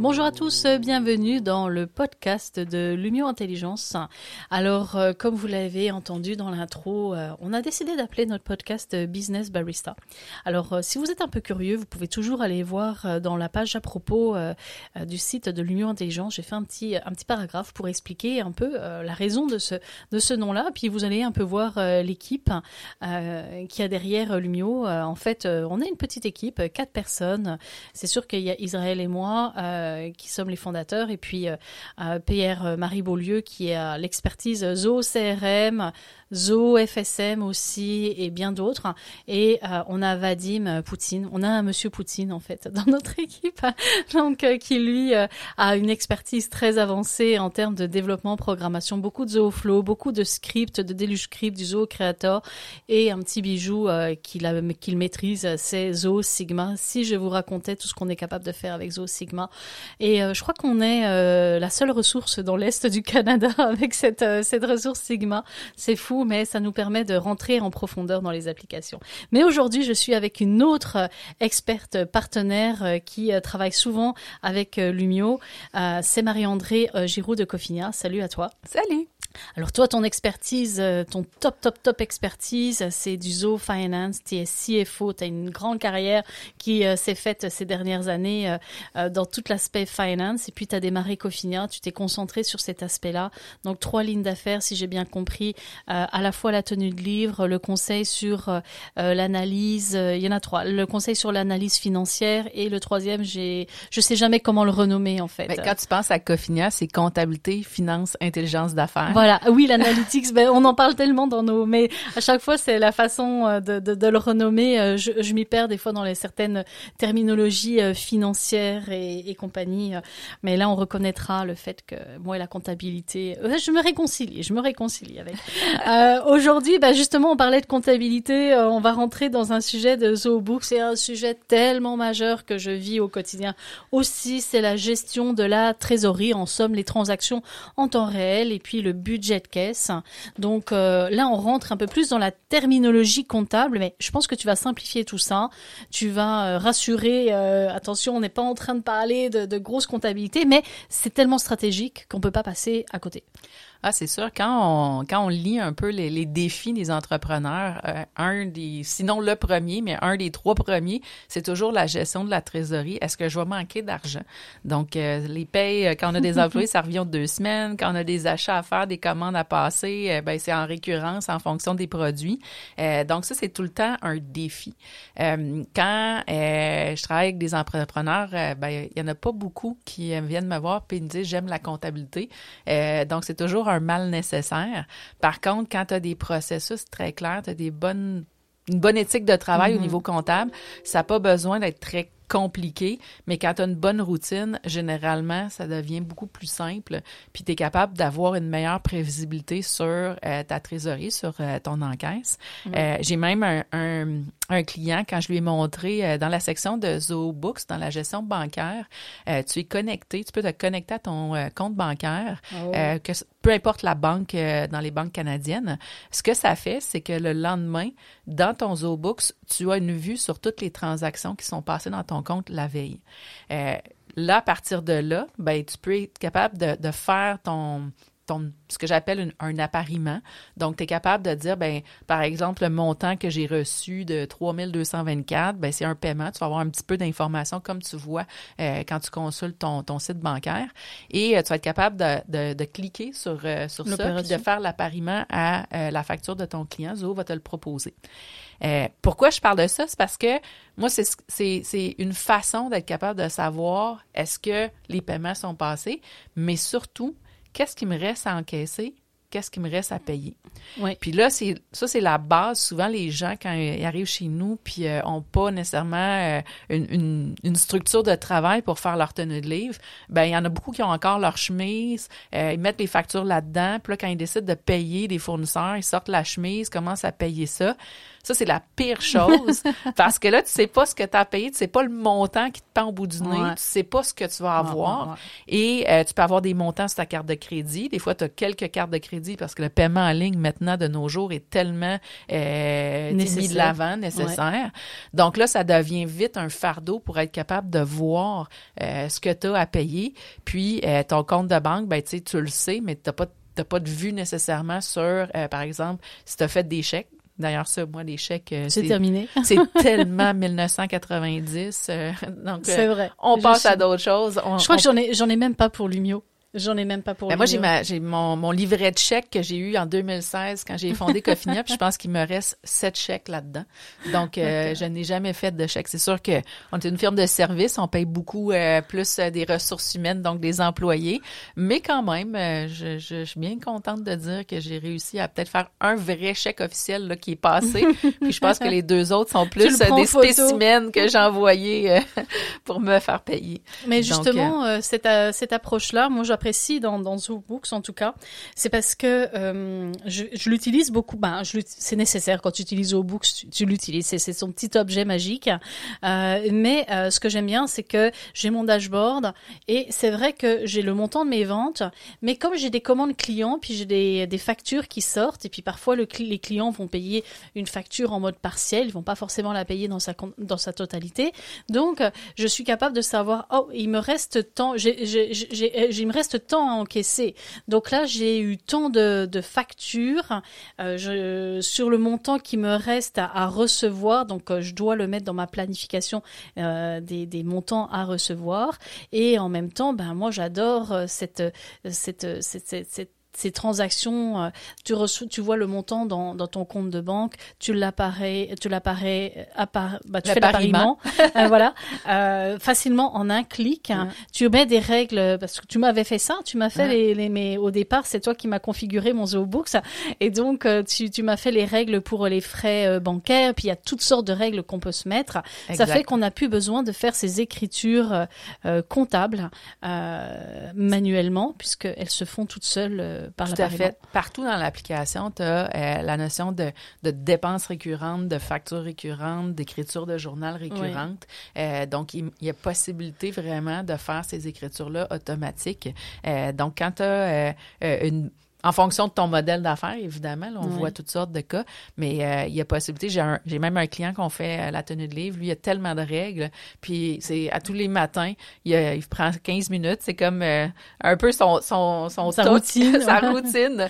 Bonjour à tous, bienvenue dans le podcast de Lumio Intelligence. Alors, euh, comme vous l'avez entendu dans l'intro, euh, on a décidé d'appeler notre podcast Business Barista. Alors, euh, si vous êtes un peu curieux, vous pouvez toujours aller voir dans la page à propos du site de Lumio Intelligence. J'ai fait un petit, paragraphe pour expliquer un peu la raison de ce, nom-là. Puis vous allez un peu voir l'équipe qui a derrière Lumio. en fait, on est une petite équipe, quatre personnes. C'est sûr qu'il y a Israël et moi. Euh, qui sommes les fondateurs, et puis euh, euh, Pierre Marie Beaulieu qui a l'expertise Zo CRM, Zo FSM aussi et bien d'autres. Et euh, on a Vadim Poutine, on a un monsieur Poutine en fait dans notre équipe, donc euh, qui lui euh, a une expertise très avancée en termes de développement, programmation, beaucoup de ZooFlow, beaucoup de scripts, de Deluge Script, du Zoo Creator. Et un petit bijou qu'il qu'il maîtrise, c'est Zo Sigma. Si je vous racontais tout ce qu'on est capable de faire avec Zo Sigma, et je crois qu'on est la seule ressource dans l'est du Canada avec cette cette ressource Sigma. C'est fou mais ça nous permet de rentrer en profondeur dans les applications. Mais aujourd'hui, je suis avec une autre euh, experte partenaire euh, qui euh, travaille souvent avec Lumio. C'est Marie-André Giroud de Cofinia. Salut à toi. Salut. Alors toi, ton expertise, euh, ton top, top, top expertise, c'est du Zoo Finance, tu es CFO, tu as une grande carrière qui euh, s'est faite ces dernières années euh, dans tout l'aspect finance, et puis tu as démarré Cofinia, tu t'es concentré sur cet aspect-là. Donc trois lignes d'affaires, si j'ai bien compris, à la fois la tenue de livre, le conseil sur l'analyse, il y en a trois, le conseil sur l'analyse financière, et le troisième, j'ai, je sais jamais comment le renommer en fait. Mais quand tu penses à Cofinia, c'est comptabilité, finance, intelligence d'affaires. Voilà, oui, l'analytics, ben, on en parle tellement dans nos... Mais à chaque fois, c'est la façon euh, de, de, de, le renommer. Euh, je, je m'y perds des fois dans les certaines terminologies euh, financières et, et, compagnie. Mais là, on reconnaîtra le fait que moi et la comptabilité... Je me réconcilie, je me réconcilie avec. Euh, Aujourd'hui, ben, justement, on parlait de comptabilité. on va rentrer dans un sujet de Zoobook. C'est un sujet tellement majeur que je vis au quotidien. Aussi, c'est la gestion de la trésorerie. En somme, les transactions en temps réel et puis le budget de caisse. Donc euh, là, on rentre un peu plus dans la terminologie comptable, mais je pense que tu vas simplifier tout ça. Tu vas euh, rassurer. Euh, attention, on n'est pas en train de parler de, de grosse comptabilité, mais c'est tellement stratégique qu'on peut pas passer à côté. Ah, c'est sûr. Quand on, quand on lit un peu les, les défis des entrepreneurs, euh, un des, sinon le premier, mais un des trois premiers, c'est toujours la gestion de la trésorerie. Est-ce que je vais manquer d'argent? Donc, euh, les payes, euh, quand on a des employés, ça revient de deux semaines. Quand on a des achats à faire, des commandes à passer, ben, c'est en récurrence en fonction des produits. donc, ça, c'est tout le temps un défi. quand je travaille avec des entrepreneurs, ben, il y en a pas beaucoup qui viennent me voir et me disent, j'aime la comptabilité. donc, c'est toujours un mal nécessaire. Par contre, quand tu as des processus très clairs, tu as des bonnes une bonne éthique de travail au mm-hmm. niveau comptable, ça n'a pas besoin d'être très compliqué, mais quand tu as une bonne routine, généralement, ça devient beaucoup plus simple, puis tu es capable d'avoir une meilleure prévisibilité sur euh, ta trésorerie, sur euh, ton encaisse. Mm-hmm. Euh, j'ai même un, un client, quand je lui ai montré euh, dans la section de ZooBooks, dans la gestion bancaire, euh, tu es connecté, tu peux te connecter à ton euh, compte bancaire, oh. que, peu importe la banque dans les banques canadiennes. Ce que ça fait, c'est que le lendemain, dans ton ZooBooks, tu as une vue sur toutes les transactions qui sont passées dans ton compte la veille. là, à partir de là, ben, tu peux être capable de, de faire ton, ce que j'appelle un appariement. Donc, tu es capable de dire, ben, par exemple, le montant que j'ai reçu de 3224, ben, c'est un paiement. Tu vas avoir un petit peu d'informations comme tu vois euh, quand tu consultes ton, ton site bancaire. Et euh, tu vas être capable de, de, cliquer sur, euh, sur ça puis de faire l'appariement à la facture de ton client. Zoho va te le proposer. pourquoi je parle de ça? C'est parce que moi, c'est une façon d'être capable de savoir est-ce que les paiements sont passés, mais surtout, qu'est-ce qui me reste à encaisser? Qu'est-ce qui me reste à payer? Oui. Puis là, c'est ça, c'est la base. Souvent, les gens, quand ils arrivent chez nous, puis euh, ont pas nécessairement euh, une, une, structure de travail pour faire leur tenue de livre, ben il y en a beaucoup qui ont encore leur chemise, euh, ils mettent les factures là-dedans, puis là, quand ils décident de payer des fournisseurs, ils sortent la chemise, commencent à payer ça. Ça, c'est la pire chose parce que là, tu sais pas ce que tu as payé, tu sais pas le montant qui te pend au bout du nez, Ouais. tu sais pas ce que tu vas avoir. ouais, ouais. Et euh, tu peux avoir des montants sur ta carte de crédit. Des fois, tu as quelques cartes de crédit parce que le paiement en ligne maintenant de nos jours est tellement euh, mis de l'avant, nécessaire. Donc là, ça devient vite un fardeau pour être capable de voir euh, ce que tu as à payer. Puis euh, ton compte de banque, ben, tu sais, tu le sais, mais tu pas t'as pas de vue nécessairement sur, euh, par exemple, si tu as fait des chèques. D'ailleurs, ça, moi, les chèques, euh, C'est terminé. c'est tellement 1990. euh, donc, C'est euh, vrai. on Je passe à suis- d'autres choses. On- Je crois on que j'en ai, j'en ai même pas pour Lumio. J'en ai même pas pour ben moi, j'ai Lumio. ma, j'ai mon, mon livret de chèques que j'ai eu en 2016 quand j'ai fondé Cofinia, puis je pense qu'il me reste sept chèques là-dedans. Donc, euh, je n'ai jamais fait de chèques. C'est sûr que on est une firme de service, on paye beaucoup euh, plus euh, des ressources humaines, donc des employés, mais quand même, euh, je, je, je suis bien contente de dire que j'ai réussi à peut-être faire un vrai chèque officiel là, qui est passé. puis je pense que les deux autres sont plus des spécimens que j'ai envoyés pour me faire payer. Mais justement, cette, cette approche-là, moi j'apprécie dans, dans ZooBooks en tout cas, c'est parce que euh, je, l'utilise beaucoup. Ben, c'est nécessaire quand tu utilises ZooBooks, tu, tu l'utilises. C'est, son petit objet magique. Euh, mais euh, ce que j'aime bien, c'est que j'ai mon dashboard et c'est vrai que j'ai le montant de mes ventes, mais comme j'ai des commandes clients, puis j'ai des, des factures qui sortent, et puis parfois les clients vont payer une facture en mode partiel, ils vont pas forcément la payer dans sa, dans sa totalité. Donc, je suis capable de savoir, oh, il me reste tant, j'ai- il me reste tant à encaisser. Donc là, j'ai eu tant de, factures euh, sur le montant qui me reste à, recevoir. Donc, euh, je dois le mettre dans ma planification euh, des, montants à recevoir. Et en même temps, ben moi, j'adore cette, cette ces transactions, euh, tu reçois, tu vois le montant dans, dans ton compte de banque, tu l'apparais, tu l'apparais, appar- bah, tu fais L'appariement. euh, voilà, euh, facilement en un clic. hein. Tu mets des règles parce que tu m'avais fait ça, tu m'as fait Ouais. les, les, mais au départ c'est toi qui m'as configuré mon ZooBooks et donc euh, tu, tu m'as fait les règles pour les frais euh, bancaires. Puis il y a toutes sortes de règles qu'on peut se mettre. Ça fait qu'on n'a plus besoin de faire ces écritures euh, euh, comptables euh, manuellement puisqu'elles se font toutes seules euh, par Tout à l'appariement. fait. Partout dans l'application, tu as la notion de, de dépenses récurrentes, de factures récurrentes, d'écriture de journal récurrente. Euh, donc, il, il y a possibilité vraiment de faire ces écritures-là automatiques. Euh, donc, quand tu as une en fonction de ton modèle d'affaires, évidemment, là, on Oui. voit toutes sortes de cas, mais euh, il y a possibilité. J'ai, même un client qu'on fait euh, la tenue de livre. Lui, il a tellement de règles, puis c'est à tous les matins, il, euh, il prend 15 minutes. C'est comme euh, un peu son son son Sa routine. sa routine.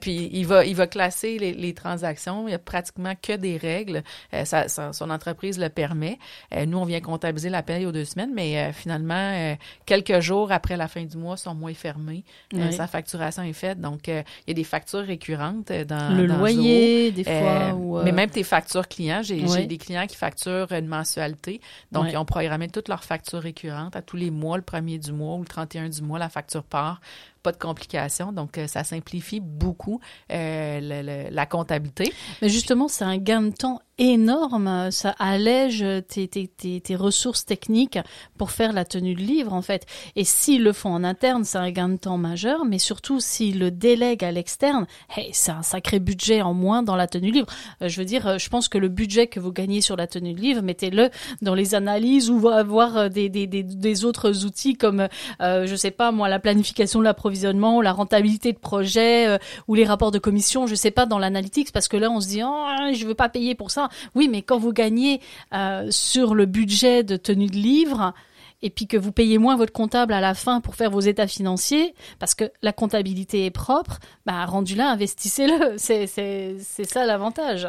Puis il va il va classer les, les transactions. Il y a pratiquement que des règles. Ça- ça- son entreprise le permet. Nous, on vient comptabiliser la paye aux deux semaines, mais finalement, quelques jours après la fin du mois, son mois est fermé. Euh, Oui. sa facturation est faite. Donc, euh, il y a des factures récurrentes euh, dans le dans loyer, des fois. Euh, ou, euh, Mais même tes factures clients, j'ai des clients qui facturent une mensualité. Donc, Ouais. ils ont programmé toutes leurs factures récurrentes à tous les mois, le premier du mois ou le 31 du mois, la facture part. Pas de complications. Donc, euh, ça simplifie beaucoup euh, la comptabilité. Mais justement, c'est un gain de temps énorme. Ça allège tes, tes, tes, ressources techniques pour faire la tenue de livre, en fait. Et s'ils le font en interne, c'est un gain de temps majeur. Mais surtout, s'ils le délèguent à l'externe, hey, c'est un sacré budget en moins dans la tenue de livre. Euh, je veux dire, je pense que le budget que vous gagnez sur la tenue de livre, mettez-le dans les analyses ou avoir des, des, des, des autres outils comme, euh, je sais pas, moi, la planification de l'approvisionnement, la rentabilité de projet, euh, ou les rapports de commission, je sais pas, dans l'analytics, parce que là, on se dit, oh, je veux pas payer pour ça. Oui, mais quand vous gagnez euh, sur le budget de tenue de livre, et puis que vous payez moins votre comptable à la fin pour faire vos états financiers, parce que la comptabilité est propre, bah, rendu là, investissez-le. C'est, c'est, c'est ça l'avantage.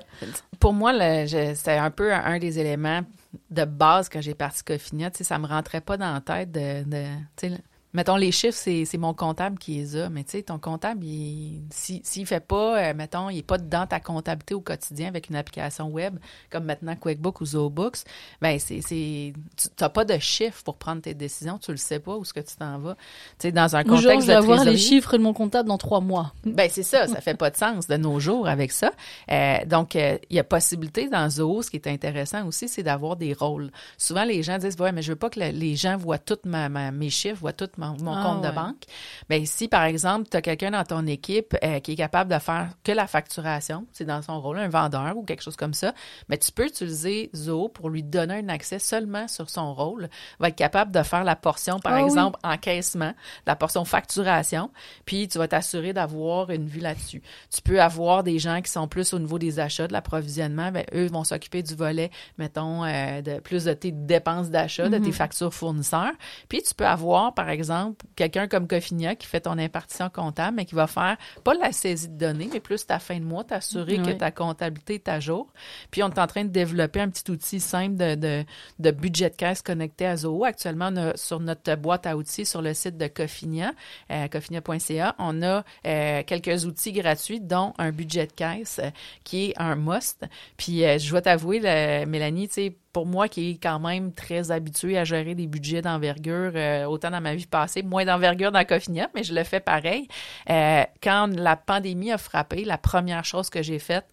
Pour moi, c'était un peu un des éléments de base quand j'ai parti Cofinia. Ça me rentrait pas dans la tête mettons, les chiffres, c'est mon comptable qui les a. Mais tu sais, ton comptable, il- si- s'il fait pas, euh, mettons, il est pas dans ta comptabilité au quotidien avec une application web comme maintenant QuickBook ou ZooBooks, ben c'est... Tu n'as pas de chiffres pour prendre tes décisions. Tu le sais pas où est-ce que tu t'en vas. Tu sais, dans un Genre, contexte je vais de avoir les chiffres de mon comptable dans trois mois. ben c'est ça, ça fait pas de sens de nos jours avec ça. Euh, donc euh, il y a possibilité dans Zoho, ce qui est intéressant aussi, c'est d'avoir des rôles. Souvent les gens disent ouais, mais je veux pas que le- les gens voient toutes ma, ma- mes chiffres, voient toute ma mon, mon Ah, compte de banque. Ben si par exemple, tu as quelqu'un dans ton équipe euh, qui est capable de faire que la facturation, c'est dans son rôle un vendeur ou quelque chose comme ça, mais tu peux utiliser Zoho pour lui donner un accès seulement sur son rôle, va être capable de faire la portion par Ah oui. exemple encaissement, la portion facturation, puis tu vas t'assurer d'avoir une vue là-dessus. Tu peux avoir des gens qui sont plus au niveau des achats, de l'approvisionnement, ben eux vont s'occuper du volet mettons euh, de plus de tes dépenses d'achat, de tes factures fournisseurs. Puis tu peux avoir par exemple quelqu'un comme Cofinia qui fait ton impartition comptable mais qui va faire pas la saisie de données mais plus ta fin de mois, t'assurer que ta comptabilité est à jour. Puis on est en train de développer un petit outil simple de, de, de budget de caisse connecté à Zoho. Actuellement, on a, sur notre boîte à outils sur le site de Cofinia, euh, cofinia.ca, on a euh, quelques outils gratuits, dont un budget de caisse euh, qui est un must. Puis euh, je dois t'avouer, Mélanie, tu sais, pour moi qui est quand même très habituée à gérer des budgets d'envergure, euh, autant dans ma vie passée, moins d'envergure dans Cofinia, mais je le fais pareil. Euh, quand la pandémie a frappé, la première chose que j'ai faite,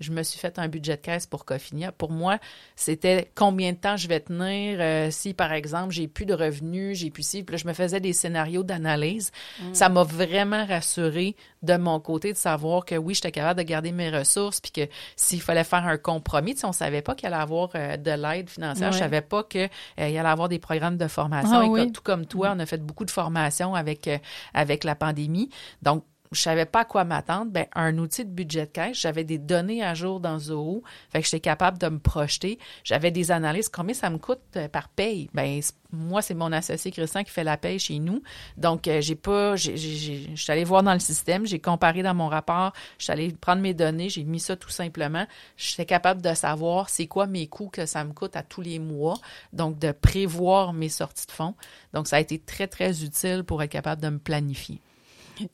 je me suis fait un budget de caisse pour Cofinia. Pour moi, c'était combien de temps je vais tenir euh, si, par exemple, j'ai plus de revenus, j'ai plus si. Puis là, je me faisais des scénarios d'analyse. Ça m'a vraiment rassuré de mon côté de savoir que oui, j'étais capable de garder mes ressources, puis que s'il fallait faire un compromis, tu sais, on savait pas qu'il allait avoir euh, de l'aide financière. Je Ouais. savais pas qu'il allait avoir des programmes de formation. Ah Et oui. que- tout comme toi, on a fait beaucoup de formations avec, euh, avec la pandémie. Donc, je savais pas à quoi m'attendre. Ben, un outil de budget de caisse, j'avais des données à jour dans Zoho, fait que j'étais capable de me projeter. J'avais des analyses. Combien ça me coûte euh, par paye? Ben, moi, c'est mon associé Christian qui fait la paye chez nous. Donc, euh, j'ai pas, j'ai, suis allée voir dans le système, j'ai comparé dans mon rapport, je allée prendre mes données, j'ai mis ça tout simplement. J'étais capable de savoir c'est quoi mes coûts que ça me coûte à tous les mois. Donc, de prévoir mes sorties de fonds. Donc, ça a été très, très utile pour être capable de me planifier.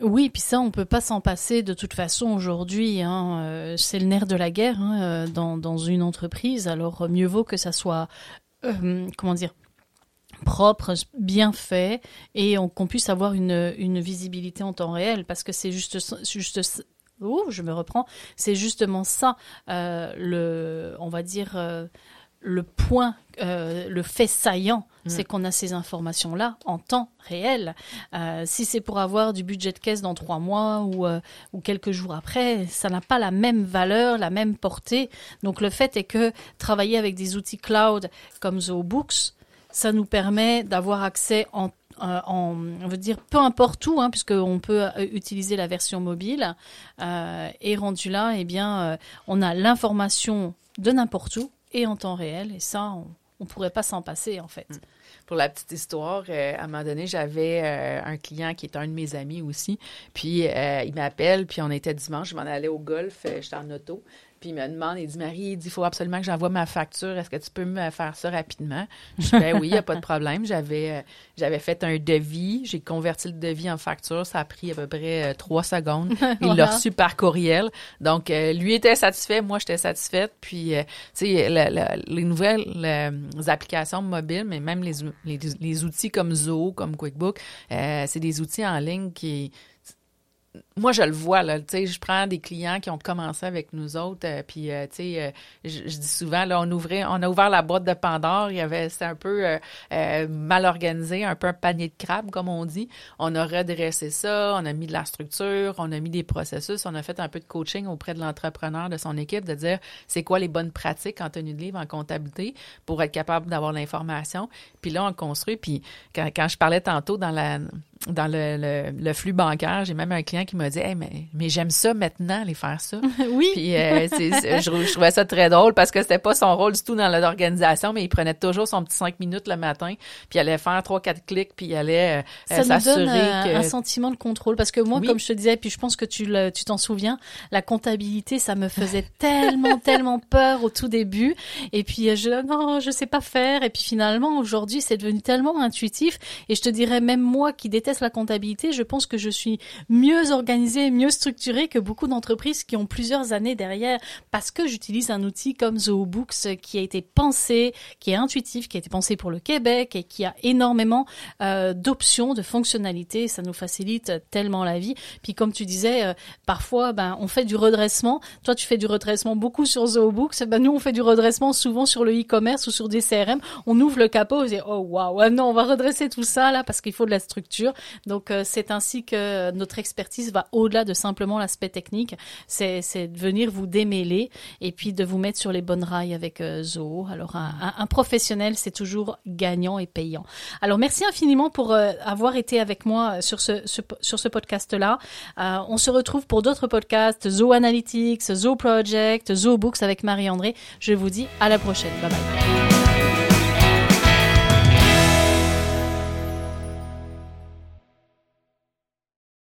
Oui, puis ça, on peut pas s'en passer de toute façon aujourd'hui. Hein, euh, c'est le nerf de la guerre hein, euh, dans, une entreprise. Alors euh, mieux vaut que ça soit, comment dire, propre, bien fait, et on- qu'on puisse avoir une, visibilité en temps réel, parce que c'est juste, juste je me reprends. C'est justement ça, le, on va dire, le point, euh, le fait saillant, c'est qu'on a ces informations-là en temps réel. Euh, si c'est pour avoir du budget de caisse dans trois mois ou, euh, ou quelques jours après, ça n'a pas la même valeur, la même portée. Donc le fait est que travailler avec des outils cloud comme ZooBooks, ça nous permet d'avoir accès en euh, en, on veut dire peu importe où, hein, puisqu'on peut utiliser la version mobile. Euh, et rendu là, eh bien, euh, on a l'information de n'importe où et en temps réel. Et ça, on, on pourrait pas s'en passer en fait. Pour la petite histoire, euh, à un moment donné, j'avais euh, un client qui est un de mes amis aussi. Puis euh, il m'appelle, puis on était dimanche, je m'en allais au golf, j'étais en auto. Puis il me demande, il dit Marie, il dit, il faut absolument que j'envoie ma facture. Est-ce que tu peux me faire ça rapidement? Je dis ben oui, il n'y a pas de problème. J'avais euh, j'avais fait un devis, j'ai converti le devis en facture. Ça a pris à peu près euh, trois secondes. Il l'a reçu par courriel. Donc, euh, lui était satisfait, moi j'étais satisfaite. Puis, tu sais, le- le- les nouvelles applications mobiles, mais même les, les, les outils comme Zoho, comme QuickBook, euh, c'est des outils en ligne qui moi, je le vois, là, tu sais, je prends des clients qui ont commencé avec nous autres, euh, puis, euh, tu sais, euh, je, dis souvent, là, on ouvrait, on a ouvert la boîte de Pandore, il y avait, c'était un peu mal organisé, un peu un panier de crabe, comme on dit. On a redressé ça, on a mis de la structure, on a mis des processus, on a fait un peu de coaching auprès de l'entrepreneur, de son équipe, de dire, c'est quoi les bonnes pratiques en tenue de livre, en comptabilité, pour être capable d'avoir l'information. Puis là, on construit, puis quand je parlais tantôt dans la dans le, le, le flux bancaire, j'ai même un client qui m'a dit hey, mais, mais j'aime ça maintenant, les faire ça. oui. Puis euh, c'est- je, je trouvais ça très drôle parce que c'était pas son rôle du tout dans l'organisation, mais il prenait toujours son petit cinq minutes le matin, puis il allait faire trois, quatre clics, puis il allait euh, ça nous s'assurer donne un, que... un sentiment de contrôle parce que moi, Oui. comme je te disais, puis je pense que tu le- tu t'en souviens, la comptabilité, ça me faisait tellement, tellement peur au tout début. Et puis euh, je non, je sais pas faire. Et puis finalement, aujourd'hui, c'est devenu tellement intuitif. Et je te dirais même moi qui déteste la comptabilité, je pense que je suis mieux organisée, mieux structurée que beaucoup d'entreprises qui ont plusieurs années derrière parce que j'utilise un outil comme ZooBooks qui a été pensé, qui est intuitif, qui a été pensé pour le Québec et qui a énormément euh, d'options, de fonctionnalités. Ça nous facilite tellement la vie. Puis comme tu disais, euh, parfois, ben, on fait du redressement. Toi, tu fais du redressement beaucoup sur ZooBooks. Ben, nous, on fait du redressement souvent sur le e-commerce ou sur des CRM. On ouvre le capot on dit, oh waouh, ah non, on va redresser tout ça là parce qu'il faut de la structure. Donc, euh, c'est ainsi que notre expertise va au-delà de simplement l'aspect technique. C'est, de venir vous démêler et puis de vous mettre sur les bonnes rails avec euh, Zoo. Alors, un, un, professionnel, c'est toujours gagnant et payant. Alors, merci infiniment pour euh, avoir été avec moi sur ce, ce sur ce podcast-là. Euh, on se retrouve pour d'autres podcasts, Zoo Analytics, Zoo Project, Zoo Books avec Marie-André. Je vous dis à la prochaine. Bye bye.